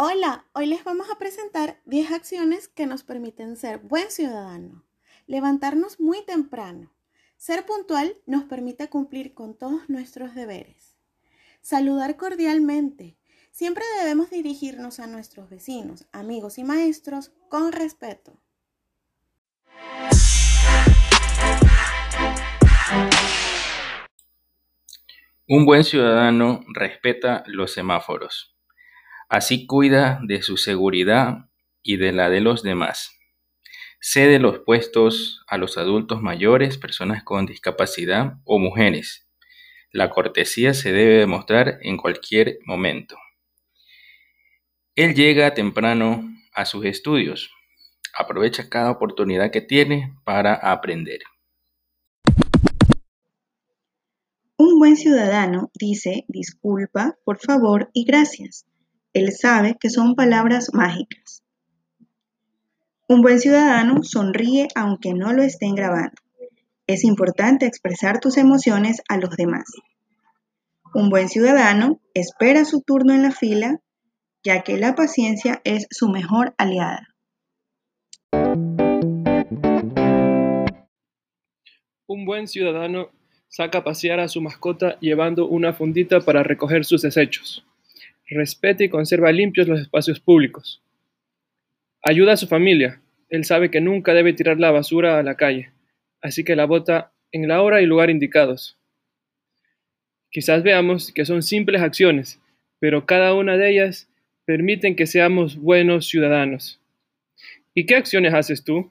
Hola, hoy les vamos a presentar 10 acciones que nos permiten ser buen ciudadano. Levantarnos muy temprano. Ser puntual nos permite cumplir con todos nuestros deberes. Saludar cordialmente. Siempre debemos dirigirnos a nuestros vecinos, amigos y maestros con respeto. Un buen ciudadano respeta los semáforos. Así cuida de su seguridad y de la de los demás. Cede los puestos a los adultos mayores, personas con discapacidad o mujeres. La cortesía se debe demostrar en cualquier momento. Él llega temprano a sus estudios. Aprovecha cada oportunidad que tiene para aprender. Un buen ciudadano dice disculpa, por favor y gracias. Él sabe que son palabras mágicas. Un buen ciudadano sonríe aunque no lo estén grabando. Es importante expresar tus emociones a los demás. Un buen ciudadano espera su turno en la fila, ya que la paciencia es su mejor aliada. Un buen ciudadano saca a pasear a su mascota llevando una fundita para recoger sus desechos. Respeta y conserva limpios los espacios públicos. Ayuda a su familia. Él sabe que nunca debe tirar la basura a la calle, así que la bota en la hora y lugar indicados. Quizás veamos que son simples acciones, pero cada una de ellas permiten que seamos buenos ciudadanos. ¿Y qué acciones haces tú?